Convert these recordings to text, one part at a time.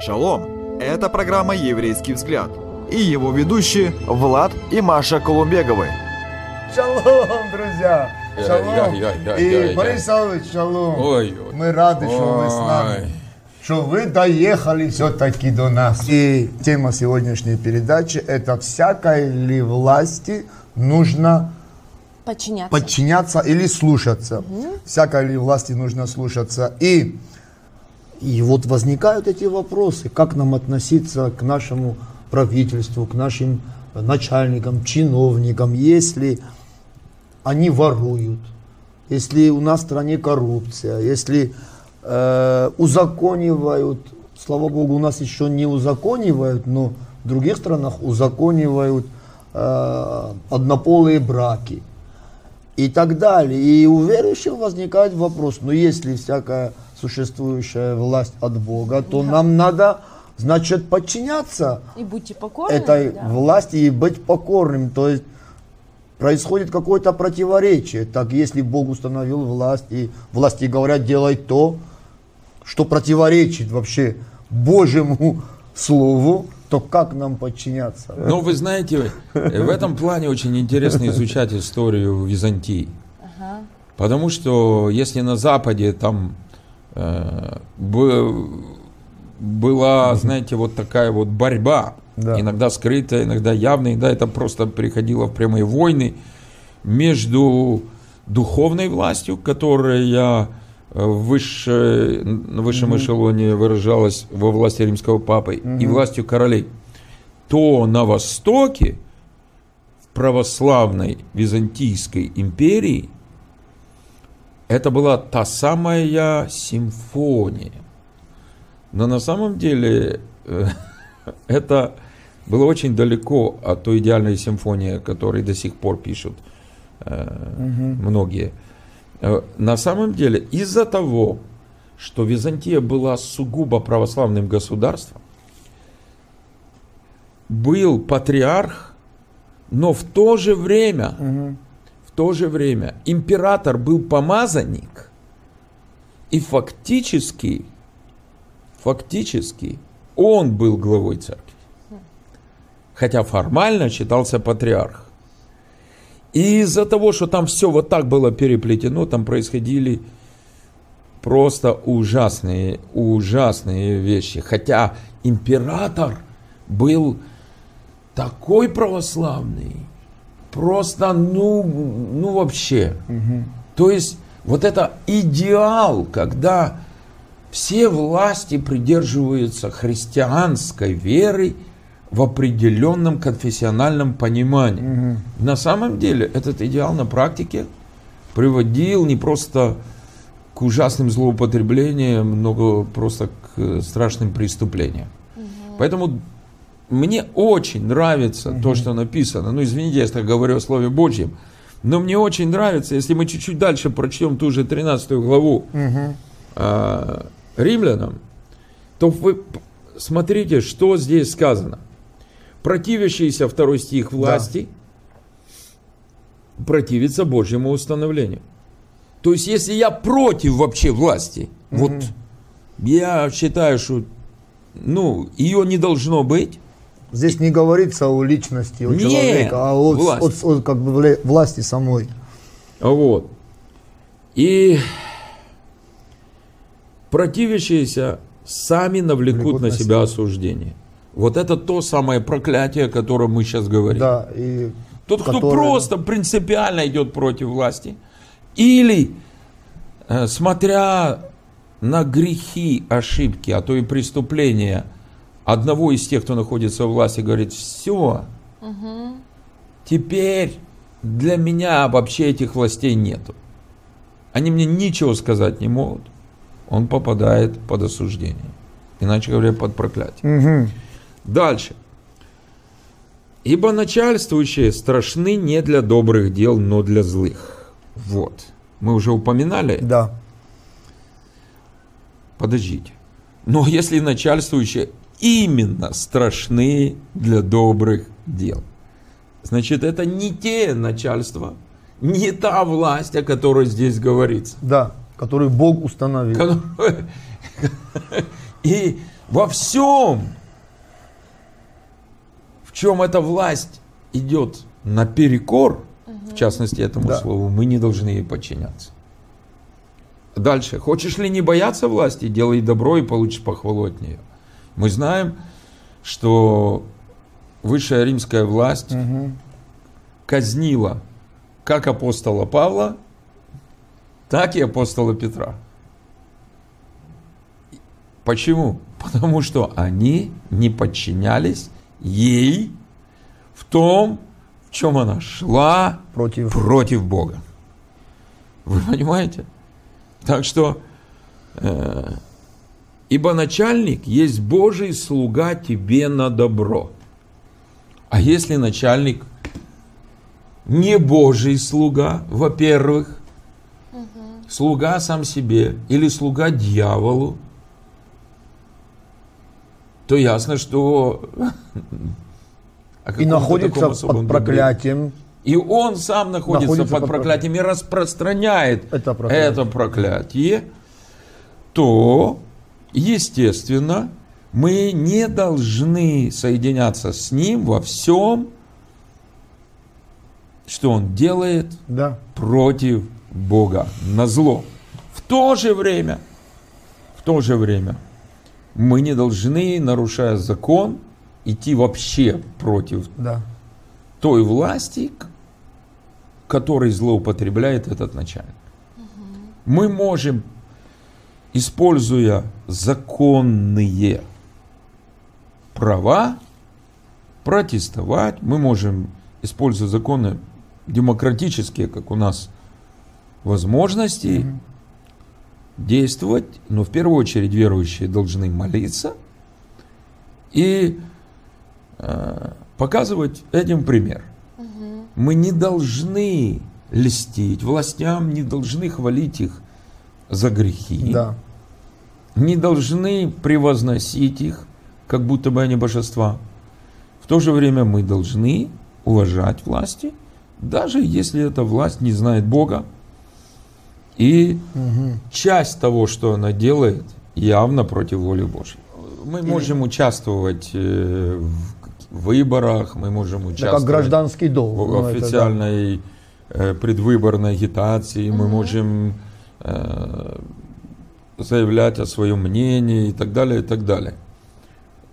Шалом! Это программа «Еврейский взгляд» и его ведущие Влад и Маша Колумбеговы. Шалом, друзья! Шалом! Я, я, я, и я, я. Борис Савович, шалом! Ой, ой. Мы рады, что вы с Ой. нами. Что вы доехали все-таки до нас. И тема сегодняшней передачи это всякой ли власти нужно Подчиняться. подчиняться или слушаться. Всякой ли власти нужно слушаться. И, и вот возникают эти вопросы, как нам относиться к нашему правительству, к нашим начальникам, чиновникам, если они воруют, если у нас в стране коррупция, если э, узаконивают, слава богу, у нас еще не узаконивают, но в других странах узаконивают э, однополые браки и так далее. И у верующих возникает вопрос, ну если всякая существующая власть от Бога, то нам надо, значит, подчиняться И будьте покорны. этой да. власти и быть покорным. То есть происходит какое-то противоречие. Так если Бог установил власть, и власти говорят, делай то, что противоречит вообще Божьему Слову, то как нам подчиняться? Ну, вы знаете, в этом плане очень интересно изучать историю Византии. Ага. Потому что если на Западе там была, знаете, вот такая вот борьба, Да. иногда скрытая, иногда явная, иногда это просто переходило в прямые войны между духовной властью, которая э, выше, на высшем эшелоне выражалась во власти римского папы, и властью королей, то на Востоке, в православной Византийской империи, это была та самая симфония. Но на самом деле э, это было очень далеко от той идеальной симфонии, о которой до сих пор пишут э, многие. Э, На самом деле из-за того, что Византия была сугубо православным государством, был патриарх, но в то же время, в то же время император был помазанник, и фактически, фактически он был главой церкви. Хотя формально считался патриарх. И из-за того, что там все вот так было переплетено, там происходили просто ужасные, ужасные вещи. Хотя император был такой православный, просто, ну, ну вообще. То есть вот это идеал, когда все власти придерживаются христианской веры в определенном конфессиональном понимании. На самом деле этот идеал на практике приводил не просто к ужасным злоупотреблениям, но просто к страшным преступлениям. Поэтому мне очень нравится то, что написано. Ну, извините, я так говорю о Слове Божьем. Но мне очень нравится, если мы чуть-чуть дальше прочтем ту же 13 главу а, римлянам, то вы смотрите, что здесь сказано. Противящийся, второй стих, власти противится Божьему установлению. То есть, если я против вообще власти, вот я считаю, что ну, ее не должно быть, Здесь не говорится о личности, о Нет, человека, а о, власть. о- о, как бы, власти самой. Вот. И противящиеся сами навлекут Влекут на на себя осуждение. Вот это то самое проклятие, о котором мы сейчас говорим. Да, и Тот, кто которое- просто принципиально идет против власти, или э, смотря на грехи, ошибки, а то и преступления одного из тех, кто находится у власти, говорит, все, теперь для меня вообще этих властей нету. Они мне ничего сказать не могут. Он попадает под осуждение. Иначе говоря, под проклятие. Мгм. Дальше. Ибо начальствующие страшны не для добрых дел, но для злых. Вот. Мы уже упоминали. Да. Подождите. Но если начальствующие именно страшны для добрых дел, значит, это не те начальства, не та власть, о которой здесь говорится. Да, который Бог установил. И во всем, в чем эта власть идет наперекор, в частности этому Да. слову, мы не должны ей подчиняться. Дальше. Хочешь ли не бояться власти, делай добро и получишь похвалу от нее. Мы знаем, что высшая римская власть казнила как апостола Павла, так и апостола Петра. Почему? Потому что они не подчинялись ей в том, в чем она шла Против. против Бога. Вы понимаете? Так что, э, ибо начальник есть Божий слуга тебе на добро. А если начальник не Божий слуга, во-первых, слуга сам себе или слуга дьяволу, то ясно, что И находится под проклятием. И он сам находится, Находится под под проклятием и распространяет Это проклятие. это проклятие, то, естественно, мы не должны соединяться с ним во всем, что он делает Да. против Бога на зло. В то же время, в то же время, мы не должны, нарушая закон, идти вообще против Да. той власти, которой злоупотребляет этот начальник. Мы можем, используя законные права, протестовать, мы можем, используя законы демократические, как у нас, возможности, действовать, но в первую очередь верующие должны молиться и э, показывать этим пример. Мы не должны льстить властям, не должны хвалить их за грехи, Да. не должны превозносить их, как будто бы они божества. В то же время мы должны уважать власти, даже если эта власть не знает Бога. И часть того, что она делает, явно против воли Божьей. Мы можем участвовать э, в выборах, мы можем Да, участвовать как гражданский долг. в Ну, это да. официальной э, предвыборной агитации, мы можем заявлять о своем мнении и так далее, и так далее.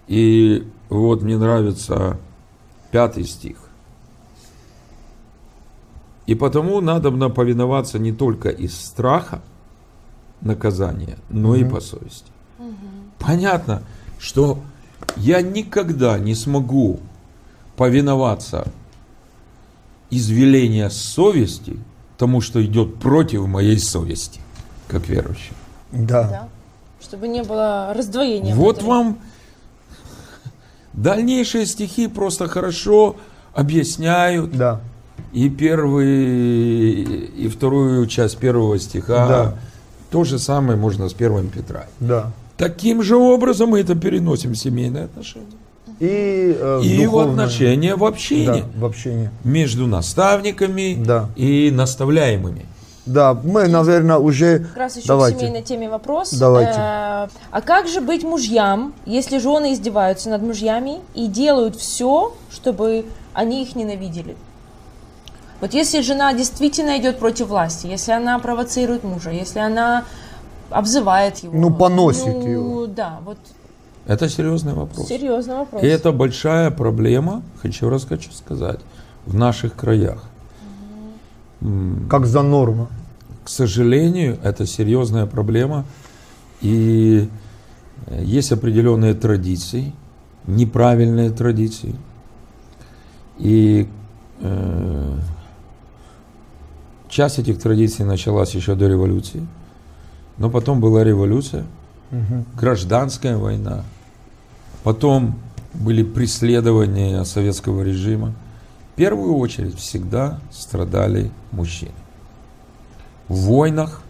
И вот мне нравится пятый стих. И потому надо повиноваться не только из страха наказания, но и по совести. Понятно, что я никогда не смогу повиноваться из веления совести тому, что идет против моей совести, как верующий. Да. Да. Чтобы не было раздвоения. Вот внутри. вам дальнейшие стихи просто хорошо объясняют Да. и первый, и вторую часть первого стиха. Да. То же самое можно с первым Петра. Да. Таким же образом мы это переносим в семейные отношения. И, э, И в духовное. отношения в общении Да, в общении. между наставниками Да. и наставляемыми. Да, мы, наверное, уже... Как раз еще Давайте. к семейной теме вопрос. Давайте. Э, а как же быть мужьям, если жены издеваются над мужьями и делают все, чтобы они их ненавидели? Вот если жена действительно идет против власти, если она провоцирует мужа, если она обзывает его. Ну, поносит ну, его. Да, вот Это серьезный вопрос. серьезный вопрос. И это большая проблема, хочу раз хочу сказать, в наших краях. Как за норма. К сожалению, это серьезная проблема. И э, есть определенные традиции, неправильные традиции. И э, часть этих традиций началась еще до революции. Но потом была революция, гражданская война. Потом были преследования советского режима. В первую очередь всегда страдали мужчины. В войнах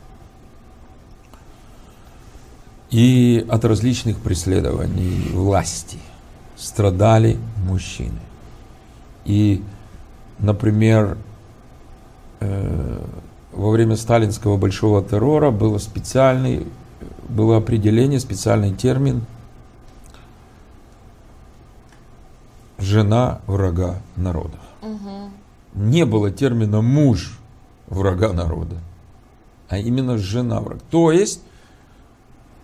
и от различных преследований власти страдали мужчины. И, например, э, во время сталинского большого террора был специальный было определение, специальный термин «жена врага народа». Не было термина «муж врага народа», а именно «жена врага». То есть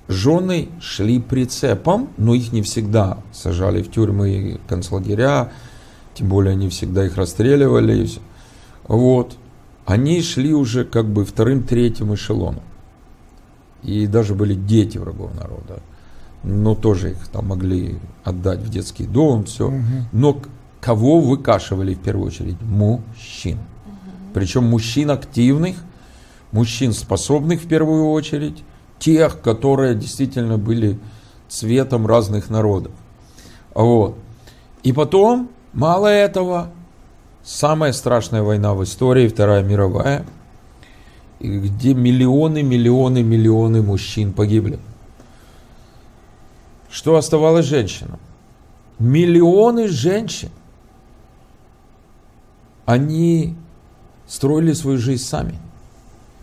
жены шли прицепом, но их не всегда сажали в тюрьмы и концлагеря, тем более они всегда их расстреливали. Вот. Они шли уже как бы вторым, третьим эшелоном. И даже были дети врагов народа. Но тоже их там могли отдать в детский дом, все. Но к- кого выкашивали в первую очередь? Мужчин. Причем мужчин активных, мужчин способных в первую очередь, тех, которые действительно были цветом разных народов. Вот. И потом, мало этого, самая страшная война в истории, Вторая мировая, где миллионы, миллионы, миллионы мужчин погибли. Что оставалось женщинам? Миллионы женщин. Они строили свою жизнь сами.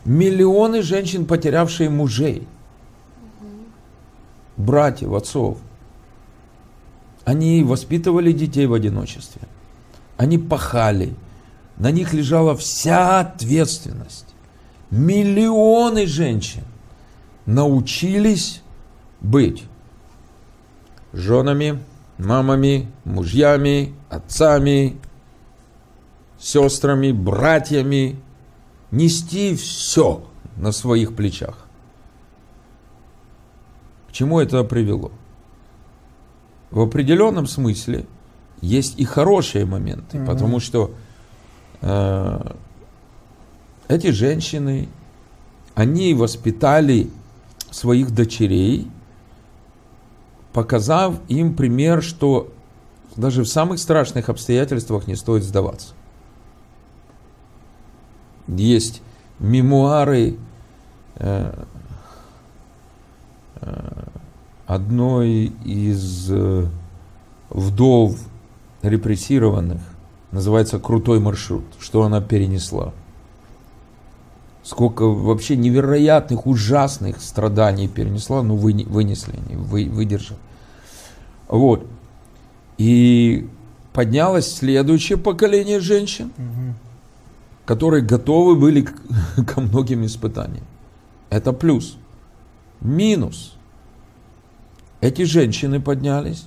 Миллионы женщин, потерявшие мужей, братьев, отцов. Они воспитывали детей в одиночестве. Они пахали. На них лежала вся ответственность. Миллионы женщин научились быть женами, мамами, мужьями, отцами, сестрами, братьями, нести все на своих плечах. К чему это привело? В определенном смысле есть и хорошие моменты, потому что э, эти женщины, они воспитали своих дочерей, показав им пример, что даже в самых страшных обстоятельствах не стоит сдаваться. Есть мемуары э, э, одной из э, вдов репрессированных, называется «Крутой маршрут», что она перенесла. Сколько вообще невероятных, ужасных страданий перенесла, но вы, вынесли, они, вы, выдержали. Вот. И поднялось следующее поколение женщин, которые готовы были к- ко многим испытаниям. Это плюс. Минус. Эти женщины поднялись.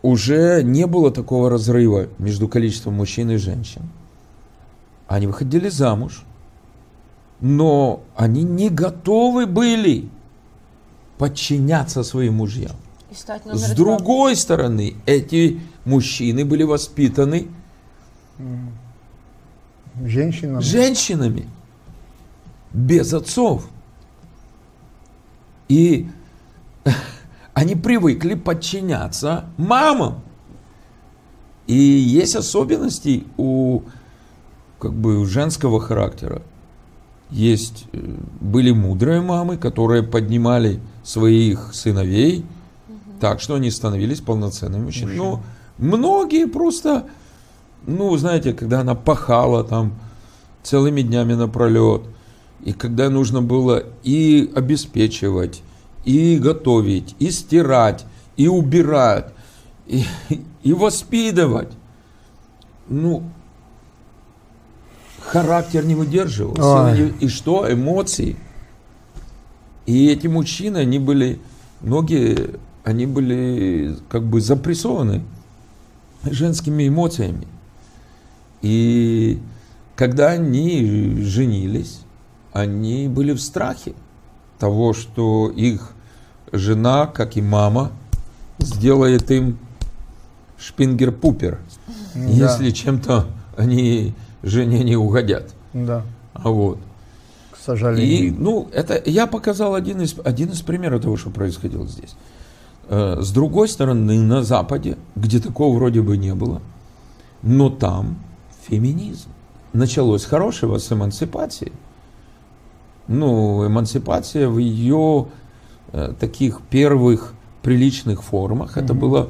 Уже не было такого разрыва между количеством мужчин и женщин. Они выходили замуж, но они не готовы были подчиняться своим мужьям. И стать номер С два. другой стороны, эти мужчины были воспитаны Женщина. женщинами без отцов. И они привыкли подчиняться мамам. И есть особенности у как бы у женского характера. Есть э, были мудрые мамы, которые поднимали своих сыновей так, что они становились полноценными мужчинами. Но многие просто, ну, знаете, когда она пахала там целыми днями напролет, и когда нужно было и обеспечивать, и готовить, и стирать, и убирать, и, и воспитывать, ну, характер не выдерживал. Ой. И что? Эмоции. И эти мужчины, они были, многие, они были как бы запрессованы женскими эмоциями. И когда они женились, они были в страхе того, что их жена, как и мама, сделает им шпингер-пупер, Да. если чем-то они жене не угодят. Да, А вот. к И, сожалению. ну, это я показал один из, один из примеров того, что происходило здесь. Э, С другой стороны, на Западе, где такого вроде бы не было, но там феминизм. Началось хорошего с эмансипации. Ну, эмансипация в ее э, таких первых приличных формах, это было,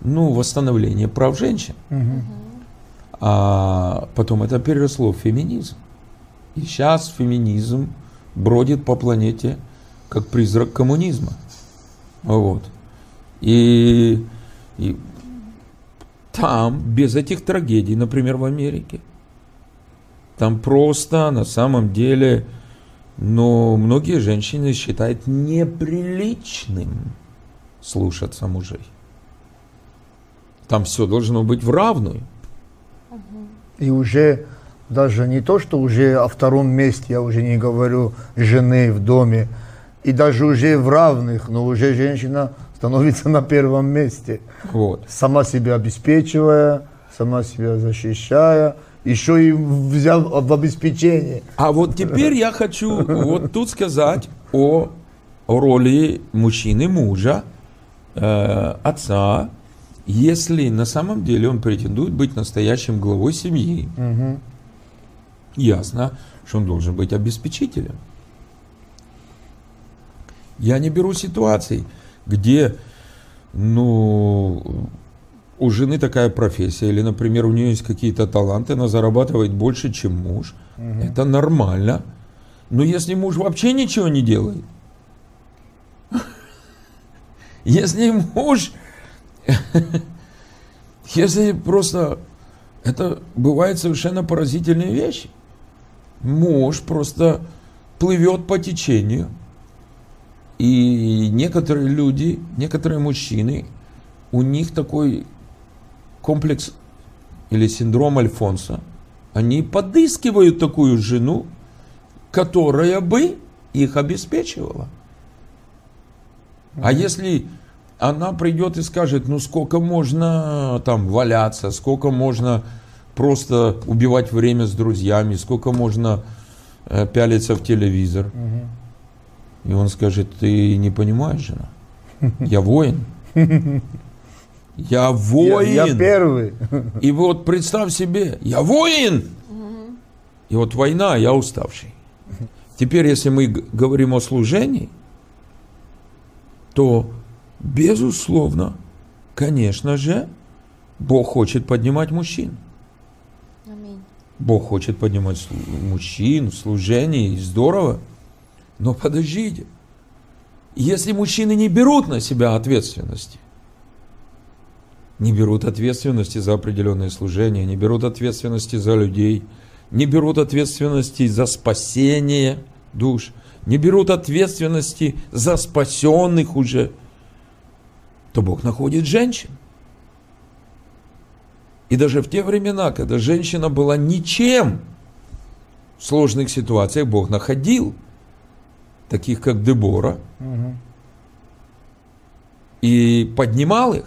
ну, восстановление прав женщин. Мгм. А потом это переросло в феминизм. И сейчас феминизм бродит по планете как призрак коммунизма. Вот. И, и там, без этих трагедий, например, в Америке, там просто на самом деле, но многие женщины считают неприличным слушаться мужей. Там все должно быть в равную. И уже даже не то, что уже о втором месте, я уже не говорю жены в доме, и даже уже в равных, но уже женщина становится на первом месте. Вот. Сама себя обеспечивая, сама себя защищая, еще и взяв в обеспечение. А вот теперь я хочу вот тут сказать о роли мужчины, мужа, э, отца, если на самом деле он претендует быть настоящим главой семьи. Ясно, что он должен быть обеспечителем. Я не беру ситуаций, где, ну, у жены такая профессия, или, например, у нее есть какие-то таланты, она зарабатывает больше, чем муж. Это нормально. Но если муж вообще ничего не делает, если муж, если просто, это бывает совершенно поразительные вещи. Муж просто плывет по течению. И некоторые люди, некоторые мужчины, у них такой комплекс или синдром Альфонса. Они подыскивают такую жену, которая бы их обеспечивала. А если она придет и скажет, ну сколько можно там валяться, сколько можно просто убивать время с друзьями, сколько можно э, пялиться в телевизор. И он скажет, ты не понимаешь, жена, я воин. Я воин. Я, я первый. И вот представь себе, я воин. И вот война, а я уставший. Теперь, если мы говорим о служении, то, безусловно, конечно же, Бог хочет поднимать мужчин. Аминь. Бог хочет поднимать мужчин в служении, здорово. Но подождите, если мужчины не берут на себя ответственности, не берут ответственности за определенное служение, не берут ответственности за людей, не берут ответственности за спасение душ, не берут ответственности за спасенных уже, то Бог находит женщин. И даже в те времена, когда женщина была ничем, в сложных ситуациях Бог находил таких, как Дебора, и поднимал их.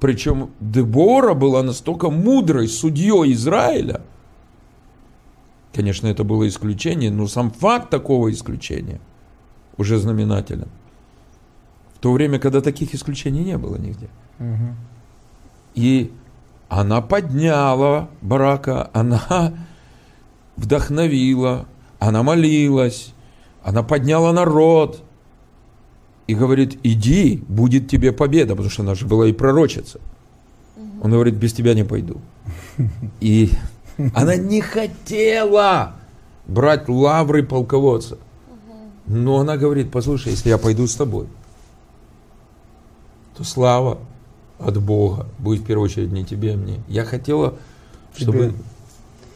Причем Дебора была настолько мудрой судьей Израиля. Конечно, это было исключение, но сам факт такого исключения уже знаменателен. В то время, когда таких исключений не было нигде. И она подняла Барака, она вдохновила, она молилась, она подняла народ и говорит, иди, будет тебе победа, потому что она же была и пророчица. Он говорит, без тебя не пойду. И она не хотела брать лавры полководца. Но она говорит, послушай, если я пойду с тобой, то слава от Бога будет в первую очередь не тебе, а мне. Я хотела, чтобы... Тебе.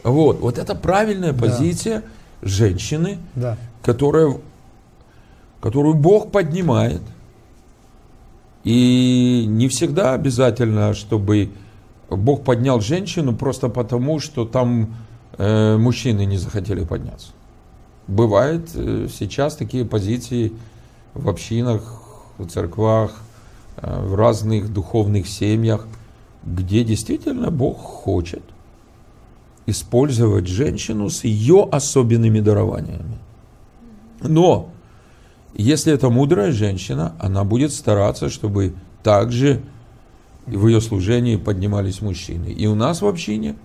Вот, вот это правильная позиция женщины, Да. которая, которую Бог поднимает. И не всегда обязательно, чтобы Бог поднял женщину просто потому, что там э, мужчины не захотели подняться. Бывает э, сейчас такие позиции в общинах, в церквах, в разных духовных семьях, где действительно Бог хочет использовать женщину с ее особенными дарованиями. Но если это мудрая женщина, она будет стараться, чтобы также в ее служении поднимались мужчины. И у нас в общине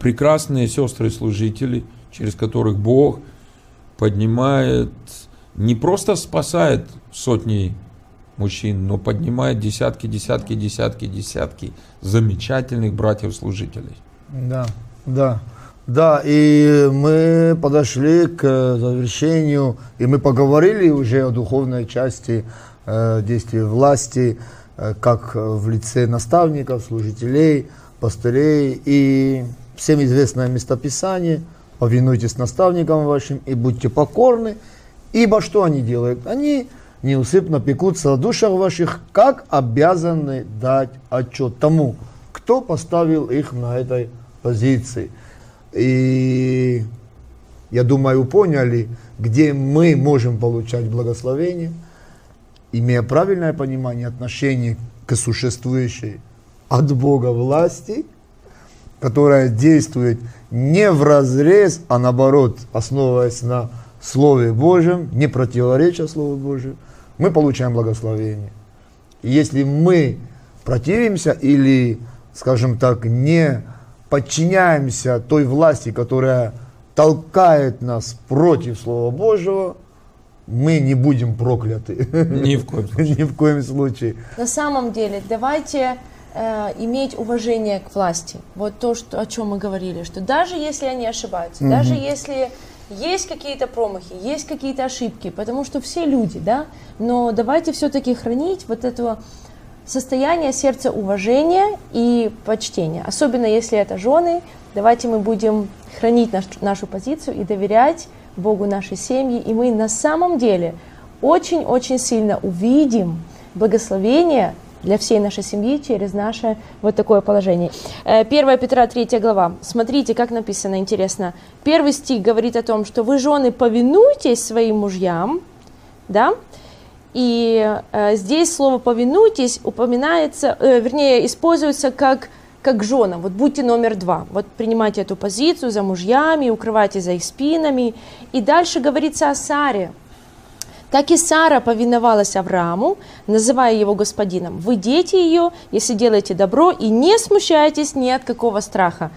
прекрасные сестры-служители, через которых Бог поднимает, не просто спасает сотни мужчин, но поднимает десятки, десятки, десятки, десятки замечательных братьев-служителей. Да, да. Да, и мы подошли к завершению, и мы поговорили уже о духовной части э, действий власти, э, как в лице наставников, служителей, пастырей. И всем известное местописание «Повинуйтесь наставникам вашим и будьте покорны». Ибо что они делают? Они неусыпно пекутся о душах ваших, как обязаны дать отчет тому, кто поставил их на этой позиции. И я думаю, поняли, где мы можем получать благословение, имея правильное понимание отношения к существующей от Бога власти, которая действует не в разрез, а наоборот, основываясь на Слове Божьем, не противореча Слову Божьему, мы получаем благословение. И если мы противимся или, скажем так, не подчиняемся той власти, которая толкает нас против Слова Божьего, мы не будем прокляты. Ни в коем случае. Ни в коем случае. На самом деле, давайте э, иметь уважение к власти. Вот то, что, о чем мы говорили, что даже если они ошибаются, даже если есть какие-то промахи, есть какие-то ошибки, потому что все люди, да, но давайте все-таки хранить вот это состояние сердца уважения и почтения, особенно если это жены, давайте мы будем хранить наш, нашу позицию и доверять Богу нашей семьи, и мы на самом деле очень-очень сильно увидим благословение для всей нашей семьи через наше вот такое положение. 1 Петра 3 глава. Смотрите, как написано, интересно. Первый стих говорит о том, что вы, жены, повинуйтесь своим мужьям, да, и э, здесь слово «повинуйтесь» упоминается, э, вернее, используется как, как жена. Вот будьте номер два. Вот принимайте эту позицию за мужьями, укрывайте за их спинами. И дальше говорится о Саре. Так и Сара повиновалась Аврааму, называя его господином. Вы дети ее, если делаете добро, и не смущайтесь ни от какого страха.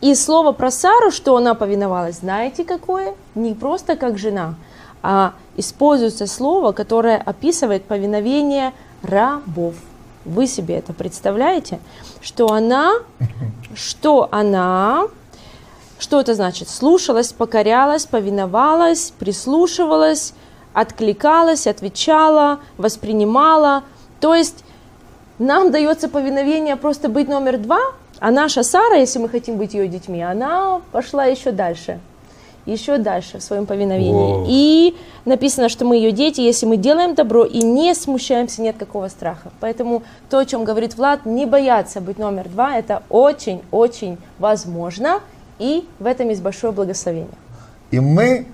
И слово про Сару, что она повиновалась, знаете какое? Не просто как жена, а используется слово, которое описывает повиновение рабов. Вы себе это представляете? Что она, что она, что это значит? Слушалась, покорялась, повиновалась, прислушивалась, откликалась, отвечала, воспринимала. То есть нам дается повиновение просто быть номер два, а наша Сара, если мы хотим быть ее детьми, она пошла еще дальше, еще дальше в своем повиновении. Воу. И написано, что мы ее дети, если мы делаем добро и не смущаемся, нет какого страха. Поэтому то, о чем говорит Влад, не бояться быть номер два, это очень-очень возможно, и в этом есть большое благословение. И мы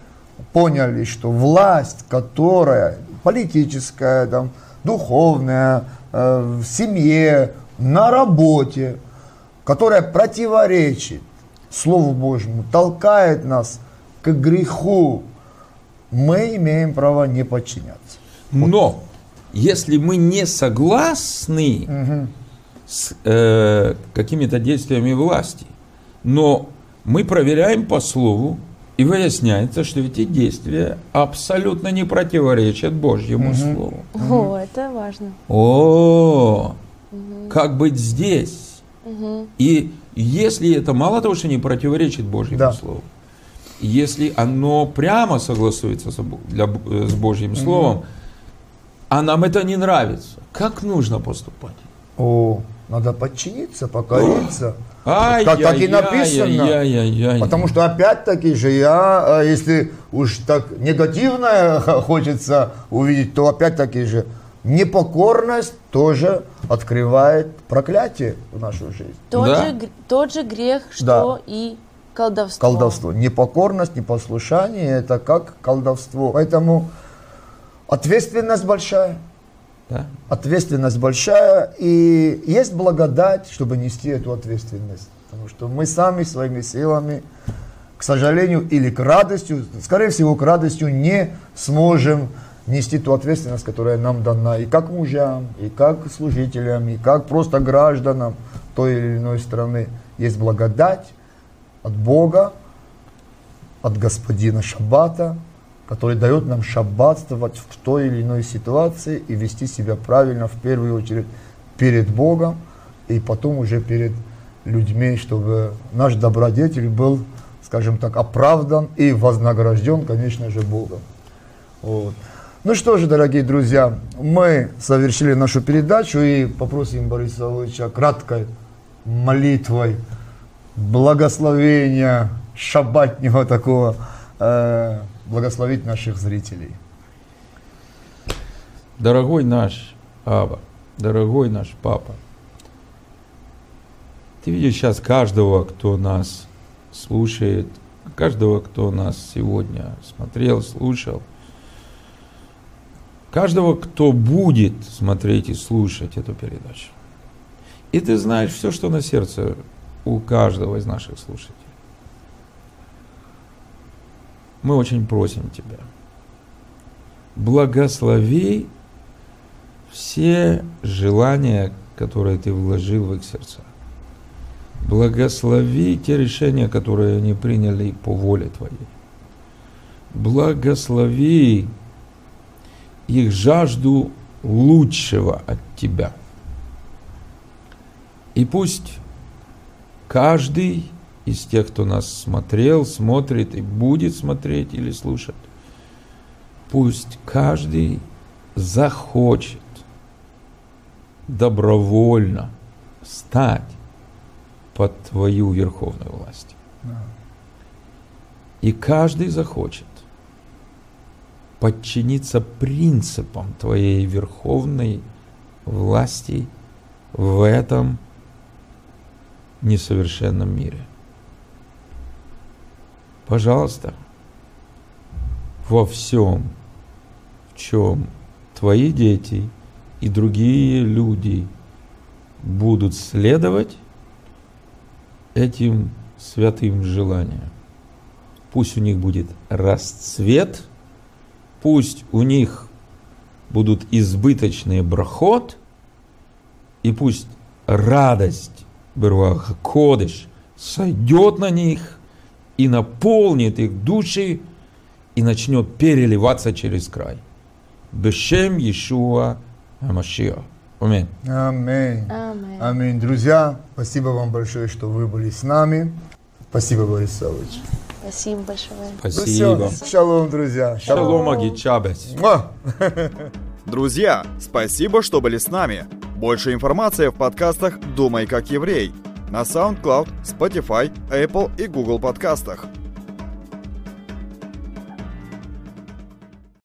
поняли, что власть, которая политическая, там, духовная, э, в семье, на работе, которая противоречит Слову Божьему, толкает нас к греху, мы имеем право не подчиняться. Но если мы не согласны с э, какими-то действиями власти, но мы проверяем по слову, и выясняется, что эти действия абсолютно не противоречат Божьему Слову. О, это важно. О, как быть здесь? И если это мало того, что не противоречит Божьему Да. Слову, если оно прямо согласуется для с Божьим Словом, а нам это не нравится, как нужно поступать? О, надо подчиниться, покориться. Ай, Так- так и написано. что Потому что опять-таки же я, э, если уж так негативное хочется увидеть, то опять-таки же непокорность тоже открывает проклятие в нашу жизнь. Тот, Да? же, тот же грех, что Да. и колдовство. Колдовство. Непокорность, непослушание – это как колдовство. Поэтому ответственность большая. Да? Ответственность большая, и есть благодать, чтобы нести эту ответственность. Потому что мы сами своими силами, к сожалению, или к радостью, скорее всего, к радостью не сможем нести ту ответственность, которая нам дана и как мужьям, и как служителям, и как просто гражданам той или иной страны. Есть благодать от Бога, от Господина Шаббата, который дает нам шаббатствовать в той или иной ситуации и вести себя правильно, в первую очередь, перед Богом, и потом уже перед людьми, чтобы наш добродетель был скажем так, оправдан и вознагражден, конечно же, Богом. Вот. Ну что же, дорогие друзья, мы совершили нашу передачу и попросим Бориса Ильича краткой молитвой благословения шабатнего такого э, благословить наших зрителей. Дорогой наш Аба, дорогой наш Папа, ты видишь сейчас каждого, кто нас слушает, каждого, кто нас сегодня смотрел, слушал, каждого, кто будет смотреть и слушать эту передачу. И ты знаешь все, что на сердце у каждого из наших слушателей. Мы очень просим Тебя, благослови все желания, которые Ты вложил в их сердца. Благослови те решения, которые они приняли по воле Твоей. Благослови их жажду лучшего от Тебя. И пусть каждый из тех, кто нас смотрел, смотрит и будет смотреть или слушать, пусть каждый захочет добровольно стать под Твою верховную власть. И каждый захочет подчиниться принципам Твоей верховной власти в этом несовершенном мире. Пожалуйста, во всем, в чем твои дети и другие люди будут следовать этим святым желаниям. Пусть у них будет расцвет, пусть у них будут избыточные брахот, и пусть радость Беруаха Кодыш сойдет на них и наполнит их души и начнет переливаться через край. Бешем Иешуа Амашиа. Аминь. Аминь. Аминь. Друзья, спасибо вам большое, что вы были с нами. Спасибо, Борис Савович. Спасибо большое. Ну Спасибо. всё, Шалом, друзья. Шалом Агичабес. Муа. Друзья, спасибо, что были с нами. Больше информации в подкастах «Думай как еврей» на SoundCloud, Spotify, Apple и Google подкастах.